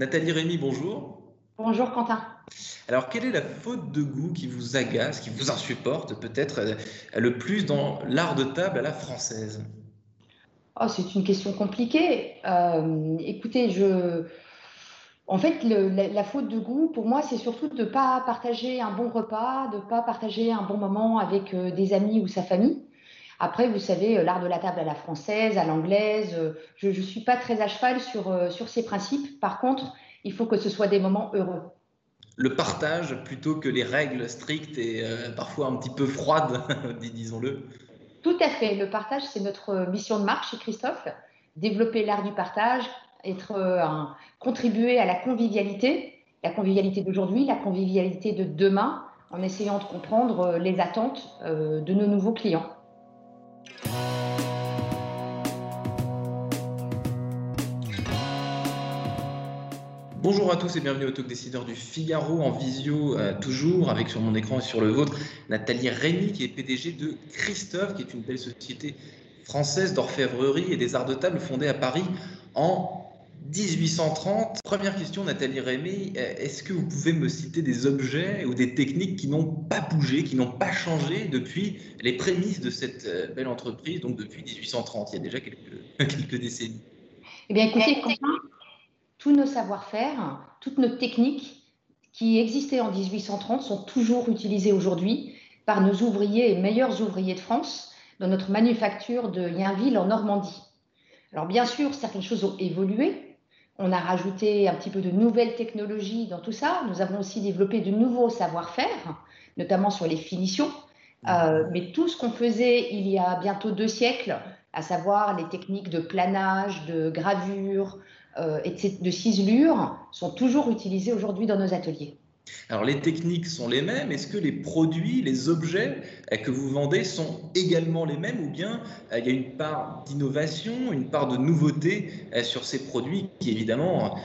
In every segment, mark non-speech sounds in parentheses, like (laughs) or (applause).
Nathalie Rémy, bonjour. Bonjour Quentin. Alors, quelle est la faute de goût qui vous agace, qui vous insupporte peut-être euh, le plus dans l'art de table à la française? Oh, C'est une question compliquée. Euh, écoutez, je... en fait, la, faute de goût, pour moi, c'est surtout de ne pas partager un bon repas, de ne pas partager un bon moment avec euh, des amis ou sa famille. Après, vous savez, l'art de la table à la française, à l'anglaise, je ne suis pas très à cheval sur, sur ces principes. Par contre, il faut que ce soit des moments heureux le partage plutôt que les règles strictes et euh, parfois un petit peu froides, (laughs) disons-le. Tout à fait. Le partage, c'est notre mission de marche chez Christophe. Développer l'art du partage, être euh, un, contribuer à la convivialité, la convivialité d'aujourd'hui, la convivialité de demain, en essayant de comprendre euh, les attentes de nos nouveaux clients. Bonjour à tous et bienvenue au Talk Décideur du Figaro en visio, euh, toujours avec sur mon écran et sur le vôtre Nathalie Rémy qui est PDG de Christophe, qui est une belle société française d'orfèvrerie et des arts de table fondée à Paris en 1830. Première question, Nathalie Rémy, euh, est-ce que vous pouvez me citer des objets ou des techniques qui n'ont pas bougé, qui n'ont pas changé depuis les prémices de cette euh, belle entreprise, donc depuis 1830, il y a déjà quelques, (laughs) décennies? Eh bien, écoutez, tous nos savoir-faire, toutes nos techniques qui existaient en 1830 sont toujours utilisées aujourd'hui par nos ouvriers et meilleurs ouvriers de France dans notre manufacture de Yainville en Normandie. Alors bien sûr, certaines choses ont évolué. On a rajouté un petit peu de nouvelles technologies dans tout ça. Nous avons aussi développé de nouveaux savoir-faire, notamment sur les finitions. Euh, mais tout ce qu'on faisait il y a bientôt deux siècles, à savoir les techniques de planage, de gravure, et de ciselure sont toujours utilisés aujourd'hui dans nos ateliers. Alors les techniques sont les mêmes, est-ce que les produits, les objets euh, que vous vendez sont également les mêmes ou bien euh, il y a une part d'innovation, une part de nouveauté sur ces produits qui évidemment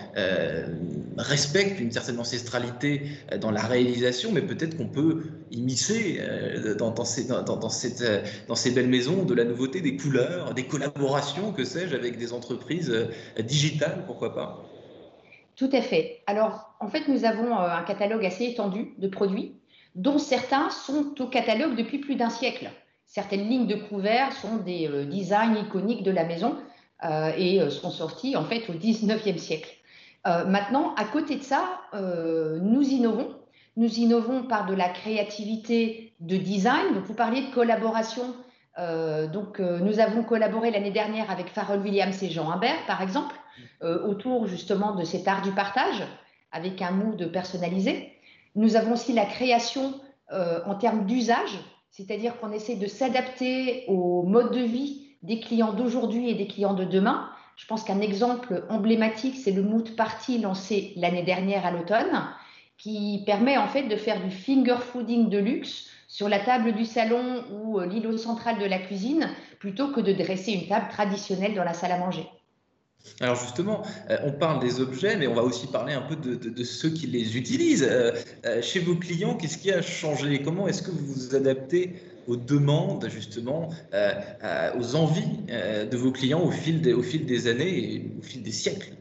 respectent une certaine ancestralité dans la réalisation, mais peut-être qu'on peut immiscer dans, dans ces belles maisons de la nouveauté, des couleurs, des collaborations, que sais-je, avec des entreprises digitales, pourquoi pas? Tout à fait. Alors, en fait, nous avons euh, un catalogue assez étendu de produits, dont certains sont au catalogue depuis plus d'un siècle. Certaines lignes de couverts sont des euh, designs iconiques de la maison euh, et sont sortis en fait au 19e siècle. maintenant, à côté de ça, nous innovons. Nous innovons par de la créativité de design. Donc, vous parliez de collaboration. donc, nous avons collaboré l'année dernière avec Farrell Williams et Jean Humbert, par exemple, euh, autour justement de cet art du partage avec un mood personnalisé. Nous avons aussi la création euh, en termes d'usage, c'est-à-dire qu'on essaie de s'adapter au mode de vie des clients d'aujourd'hui et des clients de demain. Je pense qu'un exemple emblématique, c'est le Mood Party lancé l'année dernière à l'automne, qui permet en fait de faire du finger fooding de luxe sur la table du salon ou euh, l'îlot central de la cuisine, plutôt que de dresser une table traditionnelle dans la salle à manger. Alors justement, euh, on parle des objets, mais on va aussi parler un peu de, ceux qui les utilisent. Euh, euh, chez vos clients, qu'est-ce qui a changé? Comment est-ce que vous vous adaptez aux demandes, justement, aux envies de vos clients au fil des, au fil des années et au fil des siècles?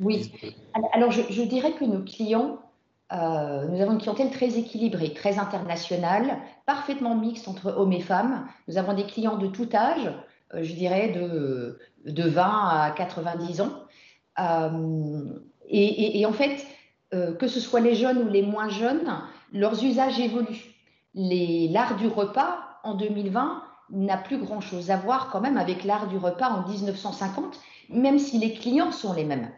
Oui. Alors je, dirais que nos clients, nous avons une clientèle très équilibrée, très internationale, parfaitement mixte entre hommes et femmes. Nous avons des clients de tout âge. Euh, je dirais, de, de 20 à 90 ans. Euh, et, en fait, euh, que ce soit les jeunes ou les moins jeunes, leurs usages évoluent. L'art du repas en 2020 n'a plus grand-chose à voir quand même avec l'art du repas en 1950, même si les clients sont les mêmes.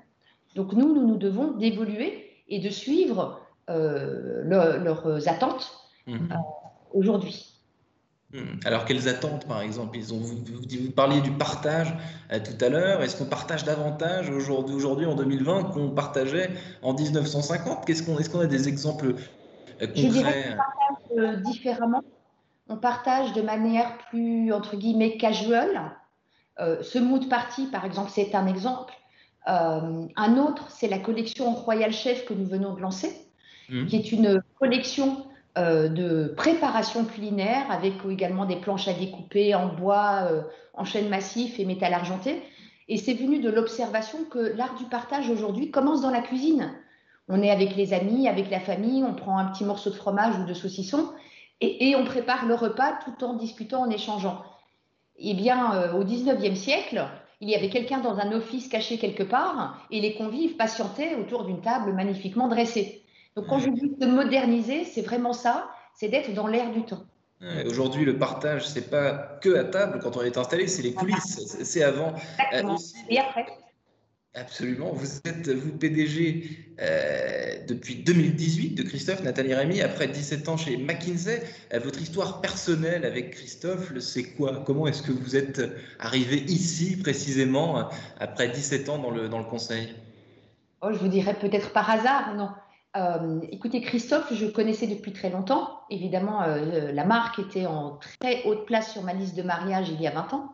Donc nous, nous nous devons d'évoluer et de suivre leurs attentes mmh. aujourd'hui. Hmm. Alors, quelles attentes, par exemple? Ils ont, vous, vous, parliez du partage euh, tout à l'heure. Est-ce qu'on partage davantage aujourd'hui, aujourd'hui en 2020 qu'on partageait en 1950 Qu'est-ce qu'on, Est-ce qu'on a des exemples euh, concrets Je dirais qu'on partage euh, différemment. On partage de manière plus, entre guillemets, casual. ce mood party, par exemple, c'est un exemple. un autre, c'est la collection Royal Chef que nous venons de lancer, hmm. qui est une collection euh, de préparation culinaire avec également des planches à découper en bois, euh, en chêne massif et métal argenté. Et c'est venu de l'observation que l'art du partage aujourd'hui commence dans la cuisine. On est avec les amis, avec la famille, on prend un petit morceau de fromage ou de saucisson et, on prépare le repas tout en discutant, en échangeant. Eh bien, euh, au 19e siècle, il y avait quelqu'un dans un office caché quelque part et les convives patientaient autour d'une table magnifiquement dressée. Donc, quand je dis de moderniser, c'est vraiment ça, c'est d'être dans l'air du temps. Aujourd'hui, le partage, c'est pas que à table quand on est installé, c'est les coulisses, c'est avant. Euh, et après. Absolument. Vous êtes, vous, PDG euh, depuis 2018 de Christophe, Nathalie Rémy, après 17 ans chez McKinsey. Euh, votre histoire personnelle avec Christophe, c'est quoi? Comment est-ce que vous êtes arrivé ici précisément après 17 ans dans le, dans le conseil? Oh, Je vous dirais peut-être par hasard, non euh, écoutez, Christophe, je connaissais depuis très longtemps. Évidemment, euh, la marque était en très haute place sur ma liste de mariage il y a 20 ans.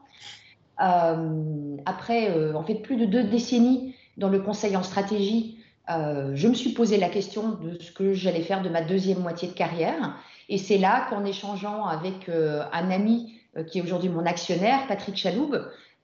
Euh, après, en fait, plus de deux décennies dans le conseil en stratégie, je me suis posé la question de ce que j'allais faire de ma deuxième moitié de carrière. Et c'est là qu'en échangeant avec un ami qui est aujourd'hui mon actionnaire, Patrick Chaloub,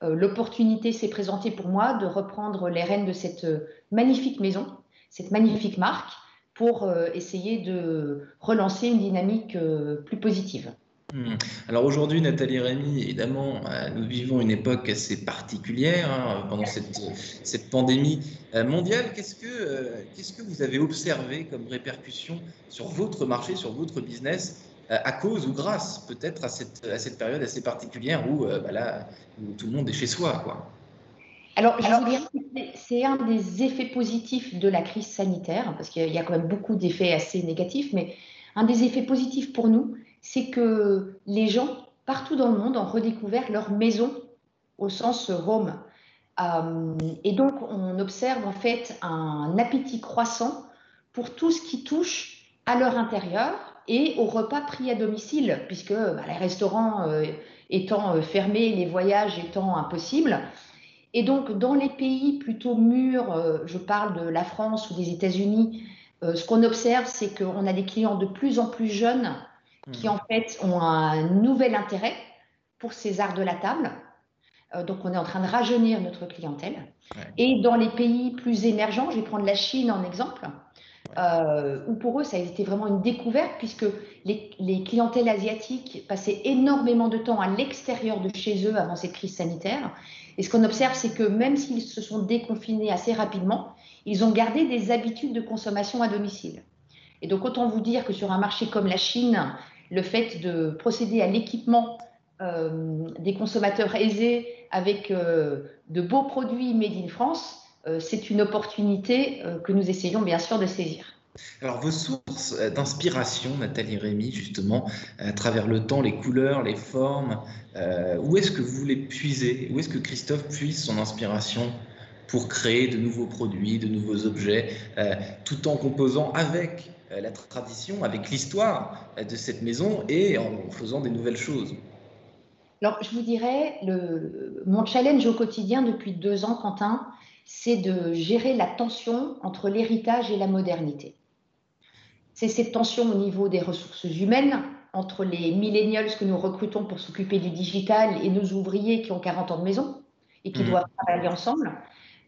l'opportunité s'est présentée pour moi de reprendre les rênes de cette magnifique maison cette magnifique marque pour euh, essayer de relancer une dynamique euh, plus positive. Hmm. Alors aujourd'hui, Nathalie Rémy, évidemment, euh, nous vivons une époque assez particulière hein, pendant cette, cette, pandémie mondiale. Qu'est-ce que, qu'est-ce que vous avez observé comme répercussion sur votre marché, sur votre business, à cause ou grâce peut-être à cette, à cette période assez particulière où, bah là, tout le monde est chez soi quoi? Alors, que c'est un des effets positifs de la crise sanitaire, parce qu'il y a quand même beaucoup d'effets assez négatifs, mais un des effets positifs pour nous, c'est que les gens partout dans le monde ont redécouvert leur maison au sens home. Euh, et donc, on observe en fait un appétit croissant pour tout ce qui touche à leur intérieur et aux repas pris à domicile, puisque bah, les restaurants euh, étant euh, fermés, les voyages étant impossibles, et donc, dans les pays plutôt mûrs, euh, je parle de la France ou des États-Unis, euh, ce qu'on observe, c'est qu'on a des clients de plus en plus jeunes qui, hmm. en fait, ont un nouvel intérêt pour ces arts de la table. Euh, donc, on est en train de rajeunir notre clientèle. Et dans les pays plus émergents, je vais prendre la Chine en exemple, où pour eux, ça a été vraiment une découverte, puisque les, les clientèles asiatiques passaient énormément de temps à l'extérieur de chez eux avant cette crise sanitaire. Et ce qu'on observe, c'est que même s'ils se sont déconfinés assez rapidement, ils ont gardé des habitudes de consommation à domicile. Et donc, autant vous dire que sur un marché comme la Chine, le fait de procéder à l'équipement euh, des consommateurs aisés avec euh, de beaux produits made in France, euh, c'est une opportunité que nous essayons bien sûr de saisir. Alors, vos sources d'inspiration, Nathalie Rémy, justement, à travers le temps, les couleurs, les formes, euh, où est-ce que vous les puisez? Où est-ce que Christophe puise son inspiration pour créer de nouveaux produits, de nouveaux objets, euh, tout en composant avec euh, la tradition, avec l'histoire de cette maison et en faisant des nouvelles choses? Alors, je vous dirais, le, mon challenge au quotidien depuis deux ans, Quentin, c'est de gérer la tension entre l'héritage et la modernité. C'est cette tension au niveau des ressources humaines, entre les millennials que nous recrutons pour s'occuper du digital et nos ouvriers qui ont 40 ans de maison et qui mmh. doivent travailler ensemble.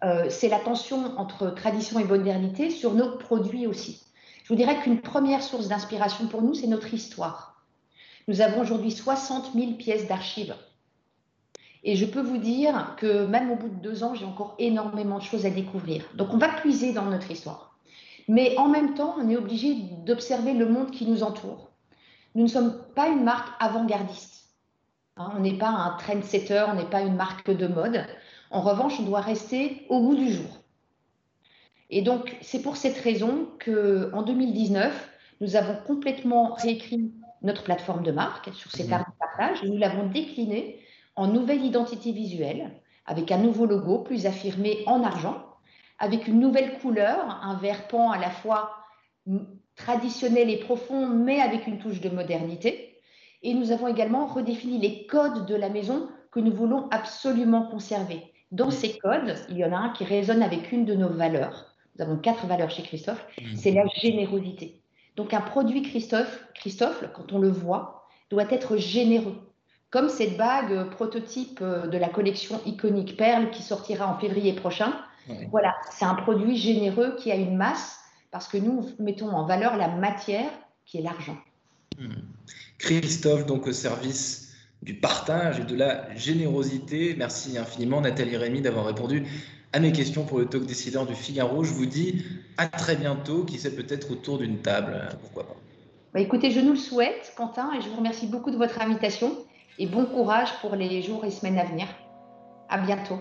Euh, c'est la tension entre tradition et modernité sur nos produits aussi. Je vous dirais qu'une première source d'inspiration pour nous, c'est notre histoire. Nous avons aujourd'hui 60 000 pièces d'archives. Et je peux vous dire que même au bout de deux ans, j'ai encore énormément de choses à découvrir. Donc on va puiser dans notre histoire. Mais en même temps, on est obligé d'observer le monde qui nous entoure. Nous ne sommes pas une marque avant-gardiste. Hein, on n'est pas un trendsetter, on n'est pas une marque de mode. En revanche, on doit rester au bout du jour. Et donc, c'est pour cette raison qu'en 2019, nous avons complètement réécrit notre plateforme de marque sur cet mmh. art de partage et nous l'avons déclinée en nouvelle identité visuelle avec un nouveau logo plus affirmé en argent, avec une nouvelle couleur, un vert pan à la fois traditionnel et profond, mais avec une touche de modernité. Et nous avons également redéfini les codes de la maison que nous voulons absolument conserver. Dans ces codes, il y en a un qui résonne avec une de nos valeurs. Nous avons quatre valeurs chez Christophe. Mmh. C'est la générosité. Donc un produit Christophe, Christophe, quand on le voit, doit être généreux. Comme cette bague prototype de la collection iconique Perle qui sortira en février prochain. Voilà, c'est un produit généreux qui a une masse parce que nous mettons en valeur la matière qui est l'argent. Hmm. Christophe, donc au service du partage et de la générosité. Merci infiniment Nathalie Rémy d'avoir répondu à mes questions pour le talk décideur du Figaro. Je vous dis à très bientôt, qui sait peut-être autour d'une table, pourquoi pas. Bah écoutez, je nous le souhaite, Quentin, et je vous remercie beaucoup de votre invitation et bon courage pour les jours et semaines à venir. À bientôt.